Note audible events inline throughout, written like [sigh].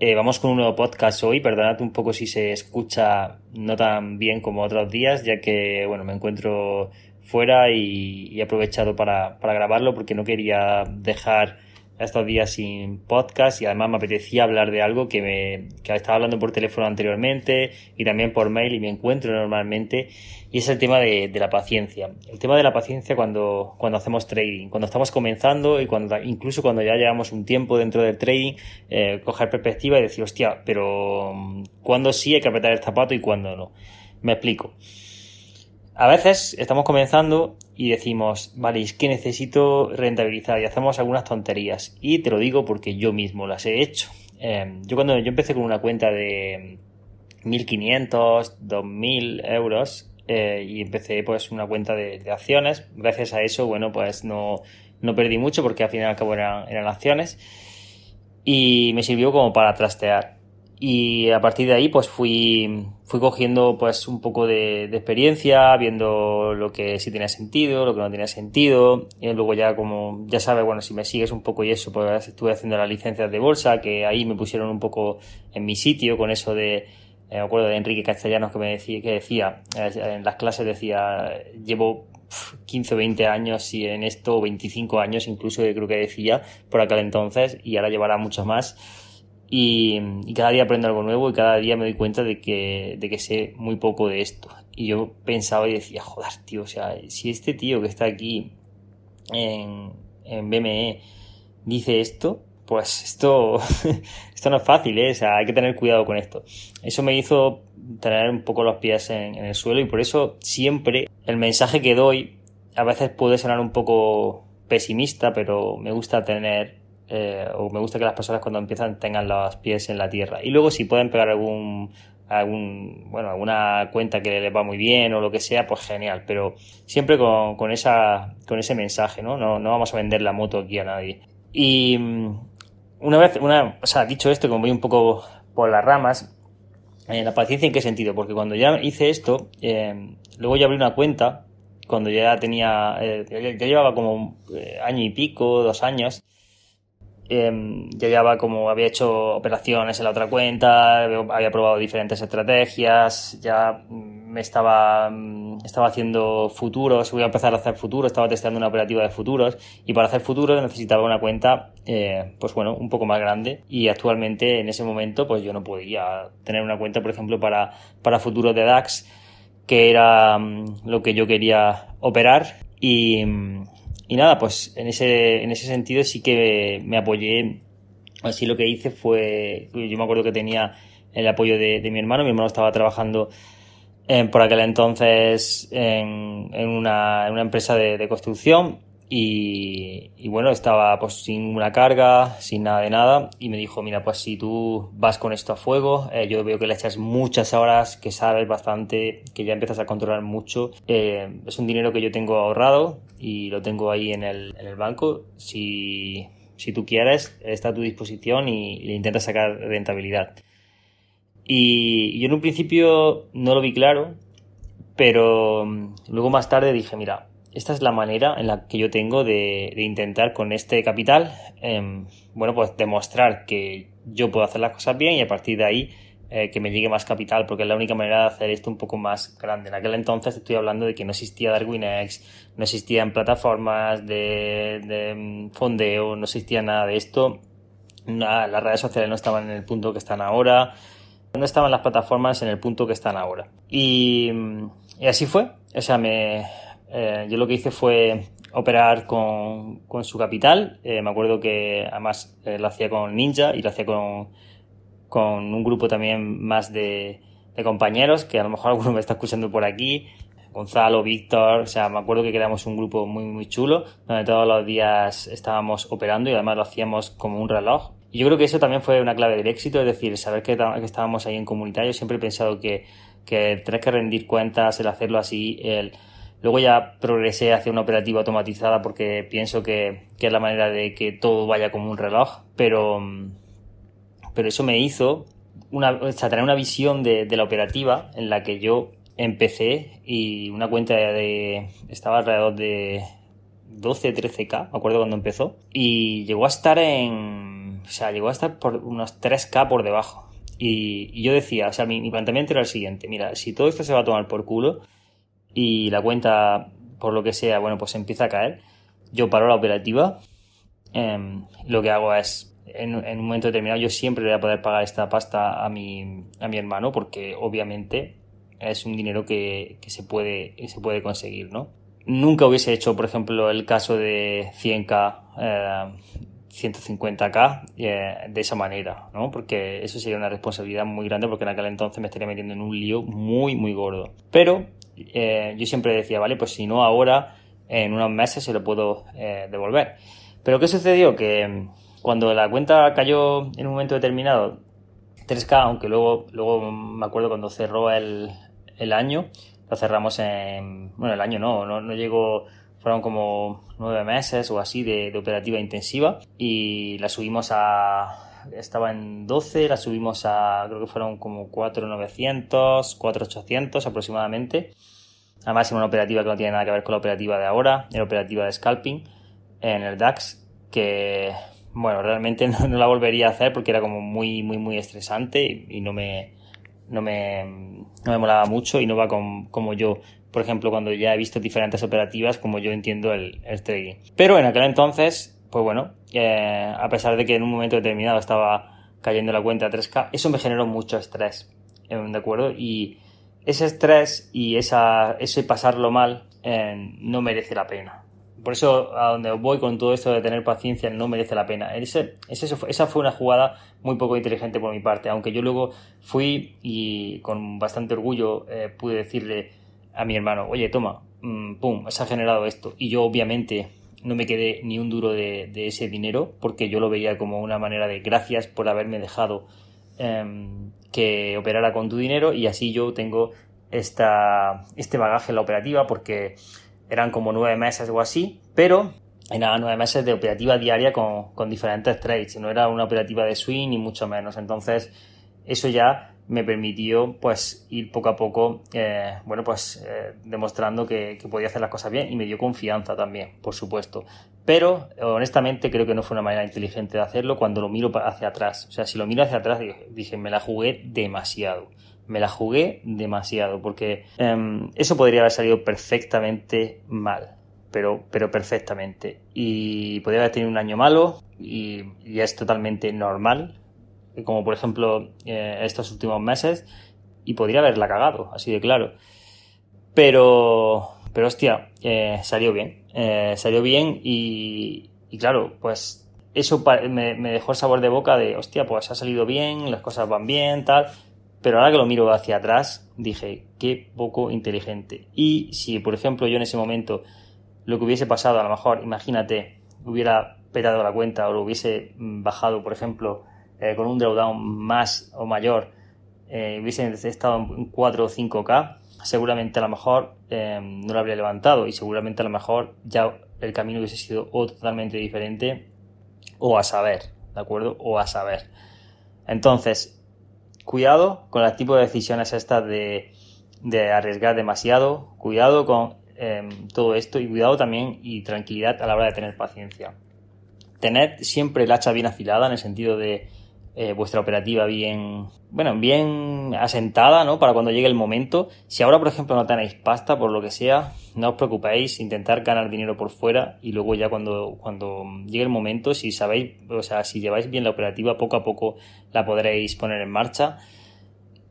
Eh, vamos con un nuevo podcast hoy. Perdonad un poco si se escucha no tan bien como otros días, ya que bueno, me encuentro fuera y, he aprovechado para, para grabarlo porque no quería dejar estos días sin podcast y además me apetecía hablar de algo que me que estaba hablando por teléfono anteriormente y también por mail y me encuentro normalmente y es el tema de, la paciencia. El tema de la paciencia cuando cuando hacemos trading cuando estamos comenzando y cuando incluso cuando ya llevamos un tiempo dentro del trading eh, coger perspectiva y decir hostia pero mm, cuándo sí hay que apretar el zapato y cuándo no me explico a veces estamos comenzando y decimos, vale, es que necesito rentabilizar y hacemos algunas tonterías. Y te lo digo porque yo mismo las he hecho. Em, yo cuando yo empecé con una cuenta de 1500, 2000 euros eh, y empecé pues una cuenta de, acciones, gracias a eso, bueno, pues no, no perdí mucho porque al final y al cabo eran acciones y me sirvió como para trastear y a partir de ahí pues fui, fui cogiendo pues un poco de, experiencia, viendo lo que sí tenía sentido, lo que no tenía sentido, y luego ya como ya sabes, bueno, si me sigues un poco y eso, pues estuve haciendo las licencias de bolsa, que ahí me pusieron un poco en mi sitio con eso de, eh, me acuerdo de Enrique Castellanos que me decía, que decía, eh, en las clases decía, llevo 15 o 20 años y en esto 25 años incluso creo que decía por aquel entonces y ahora llevará muchos más y, cada día aprendo algo nuevo y cada día me doy cuenta de que, de que sé muy poco de esto. Y yo pensaba y decía, joder, tío, o sea, si este tío que está aquí en, en BME dice esto, pues esto, [laughs] esto no es fácil, ¿eh? o sea, hay que tener cuidado con esto. Eso me hizo tener un poco los pies en, en el suelo y por eso siempre el mensaje que doy a veces puede sonar un poco pesimista, pero me gusta tener eh, o me gusta que las personas cuando empiezan tengan los pies en la tierra. Y luego si pueden pegar algún, algún bueno, alguna cuenta que les va muy bien o lo que sea, pues genial. Pero siempre con, con, esa, con ese mensaje, ¿no? ¿no? No vamos a vender la moto aquí a nadie. Y mm, una vez, una, o sea, dicho esto, como voy un poco por las ramas, eh, la paciencia en qué sentido, porque cuando ya hice esto, eh, luego ya abrí una cuenta, cuando ya tenía, ya, llevaba como año y pico, dos años, eh, ya llevaba como había hecho operaciones en la otra cuenta, había probado diferentes estrategias, ya me estaba, mm, estaba haciendo futuros, voy a empezar a hacer futuros, estaba testeando una operativa de futuros y para hacer futuros necesitaba una cuenta, eh, pues bueno, un poco más grande y actualmente en ese momento pues yo no podía tener una cuenta, por ejemplo, para, para futuros de DAX, que era mm, lo que yo quería operar y, mm, y nada, pues en ese, en ese sentido sí que me apoyé. Así lo que hice fue, yo me acuerdo que tenía el apoyo de, mi hermano, mi hermano estaba trabajando por aquel entonces en, en, una, en una, empresa de construcción y, bueno, estaba pues sin una carga, sin nada de nada, y me dijo, mira, pues si tú vas con esto a fuego, eh, yo veo que le echas muchas horas, que sabes bastante, que ya empiezas a controlar mucho, eh, es un dinero que yo tengo ahorrado y lo tengo ahí en el, en el banco, si, si tú quieres, está a tu disposición y, le intentas sacar rentabilidad. Y yo en un principio no lo vi claro, pero mm, luego más tarde dije, mira, esta es la manera en la que yo tengo de, intentar con este capital, em, bueno, pues demostrar que yo puedo hacer las cosas bien y a partir de ahí eh, que me llegue más capital, porque es la única manera de hacer esto un poco más grande. En aquel entonces estoy hablando de que no existía DarwinX, no existían plataformas de, de em, fondeo, no existía nada de esto. las redes sociales no estaban en el punto que están ahora, no estaban las plataformas en el punto que están ahora. Y, y así fue. O sea, me, eh, yo lo que hice fue operar con, con su capital. Eh, me acuerdo que además eh, lo hacía con Ninja y lo hacía con, con un grupo también más de, compañeros, que a lo mejor [laughs] alguno me está escuchando por aquí. Gonzalo, Víctor, o sea, me acuerdo que creamos un grupo muy, muy chulo, donde todos los días estábamos operando y además lo hacíamos como un reloj. Y yo creo que eso también fue una clave del éxito, es decir, saber que, estábamos ahí en comunitario. Siempre he pensado que que tenés que rendir cuentas, el hacerlo así, el... Luego ya progresé hacia una operativa automatizada porque pienso que, que, es la manera de que todo vaya como un reloj, pero, pero eso me hizo una, o sea, tener una visión de, de, la operativa en la que yo empecé y una cuenta de, estaba alrededor de 12, 13k, me acuerdo cuando empezó, y llegó a estar en, o sea, llegó a estar por unos 3k por debajo. Y, yo decía, o sea, mi, planteamiento era el siguiente, mira, si todo esto se va a tomar por culo y la cuenta, por lo que sea, bueno, pues empieza a caer, yo paro la operativa, eh, lo que hago es en, un momento determinado yo siempre voy a poder pagar esta pasta a mi, a mi hermano porque obviamente es un dinero que, que se, puede, se puede conseguir, ¿no? Nunca hubiese hecho, por ejemplo, el caso de 100k, eh, 150k eh, de esa manera, ¿no? Porque eso sería una responsabilidad muy grande porque en aquel entonces me estaría metiendo en un lío muy, muy gordo. Pero eh, yo siempre decía, vale, pues si no ahora, en unos meses se lo puedo eh, devolver. Pero ¿qué sucedió? Que cuando la cuenta cayó en un momento determinado 3K, aunque luego, luego me acuerdo cuando cerró el, el año, lo cerramos en, bueno, el año no, no, no llegó, fueron como nueve meses o así de, operativa intensiva y la subimos a, estaba en 12, la subimos a, creo que fueron como 4,900, 4,800 aproximadamente. Además, en una operativa que no tiene nada que ver con la operativa de ahora, la operativa de scalping en el DAX, que bueno, realmente [laughs] no, la volvería a hacer porque era como muy, muy, muy estresante y, y no me, no me, no me molaba mucho y no va con, como yo, por ejemplo, cuando ya he visto diferentes operativas, como yo entiendo el, el trading. Pero en aquel entonces, pues bueno, eh, a pesar de que en un momento determinado estaba cayendo la cuenta a 3K, eso me generó mucho estrés, ¿de acuerdo? Y ese estrés y esa, ese pasarlo mal eh, no merece la pena. Por eso a donde voy con todo esto de tener paciencia no merece la pena. Ese, ese, esa fue una jugada muy poco inteligente por mi parte, aunque yo luego fui y con bastante orgullo eh, pude decirle a mi hermano, oye, toma, mmm, pum, se ha generado esto. Y yo obviamente no me quedé ni un duro de, ese dinero porque yo lo veía como una manera de gracias por haberme dejado eh, que operara con tu dinero y así yo tengo esta, este bagaje en la operativa porque eran como nueve meses o así, pero eran nueve meses de operativa diaria con, con diferentes trades, no era una operativa de swing ni mucho menos. Entonces, eso ya me permitió pues ir poco a poco, eh, bueno, pues eh, demostrando que, podía hacer las cosas bien y me dio confianza también, por supuesto. Pero honestamente creo que no fue una manera inteligente de hacerlo cuando lo miro hacia atrás. O sea, si lo miro hacia atrás, dije, me la jugué demasiado me la jugué demasiado porque um, eso podría haber salido perfectamente mal. Pero, pero perfectamente. Y podría haber tenido un año malo y, y es totalmente normal. Como por ejemplo eh, estos últimos meses. Y podría haberla cagado, así de claro. Pero, pero hostia, eh, salió bien. Eh, salió bien y, y claro, pues eso me, me, dejó el sabor de boca de, hostia, pues ha salido bien, las cosas van bien, tal. Pero ahora que lo miro hacia atrás, dije, qué poco inteligente. Y si, por ejemplo, yo en ese momento lo que hubiese pasado, a lo mejor, imagínate, hubiera petado la cuenta o lo hubiese bajado, por ejemplo, eh, con un drawdown más o mayor, eh, hubiese estado en 4 o 5K, seguramente a lo mejor eh, no lo habría levantado y seguramente a lo mejor ya el camino hubiese sido o totalmente diferente o a saber, ¿de acuerdo? O a saber. Entonces, cuidado con el tipo de decisiones estas de, de arriesgar demasiado, cuidado con eh, todo esto y cuidado también y tranquilidad a la hora de tener paciencia. Tened siempre el hacha bien afilada en el sentido de eh, vuestra operativa bien, bueno, bien asentada, ¿no? Para cuando llegue el momento. Si ahora, por ejemplo, no tenéis pasta, por lo que sea, no os preocupéis, intentar ganar dinero por fuera y luego ya cuando, cuando llegue el momento, si sabéis, o sea, si lleváis bien la operativa, poco a poco la podréis poner en marcha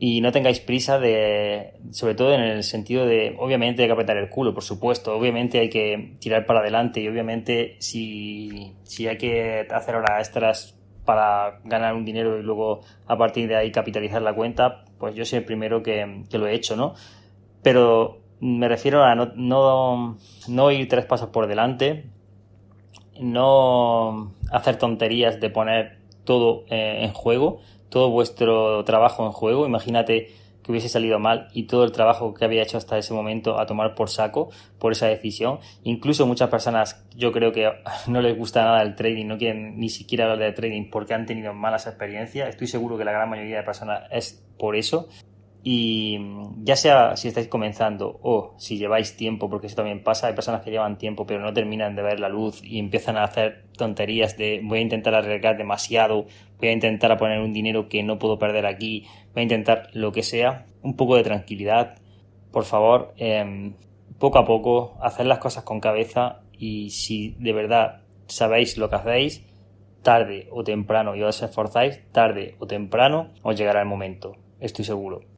y no tengáis prisa de, sobre todo en el sentido de, obviamente hay que apretar el culo, por supuesto, obviamente hay que tirar para adelante y obviamente si, si hay que hacer horas extras para ganar un dinero y luego a partir de ahí capitalizar la cuenta, pues yo soy el primero que, lo he hecho, ¿no? Pero me refiero a no, no, no ir tres pasos por delante, no hacer tonterías de poner todo eh, en juego, todo vuestro trabajo en juego. Imagínate que hubiese salido mal y todo el trabajo que había hecho hasta ese momento a tomar por saco por esa decisión. Incluso muchas personas yo creo que [laughs] no les gusta nada el trading, no quieren ni siquiera hablar de trading porque han tenido malas experiencias. Estoy seguro que la gran mayoría de personas es por eso. Y ya sea si estáis comenzando o si lleváis tiempo, porque eso también pasa, hay personas que llevan tiempo pero no terminan de ver la luz y empiezan a hacer tonterías de voy a intentar arriesgar demasiado, voy a intentar poner un dinero que no puedo perder aquí, voy a intentar lo que sea, un poco de tranquilidad, por favor, em, poco a poco, hacer las cosas con cabeza y si de verdad sabéis lo que hacéis, tarde o temprano y os esforzáis, tarde o temprano os llegará el momento, estoy seguro.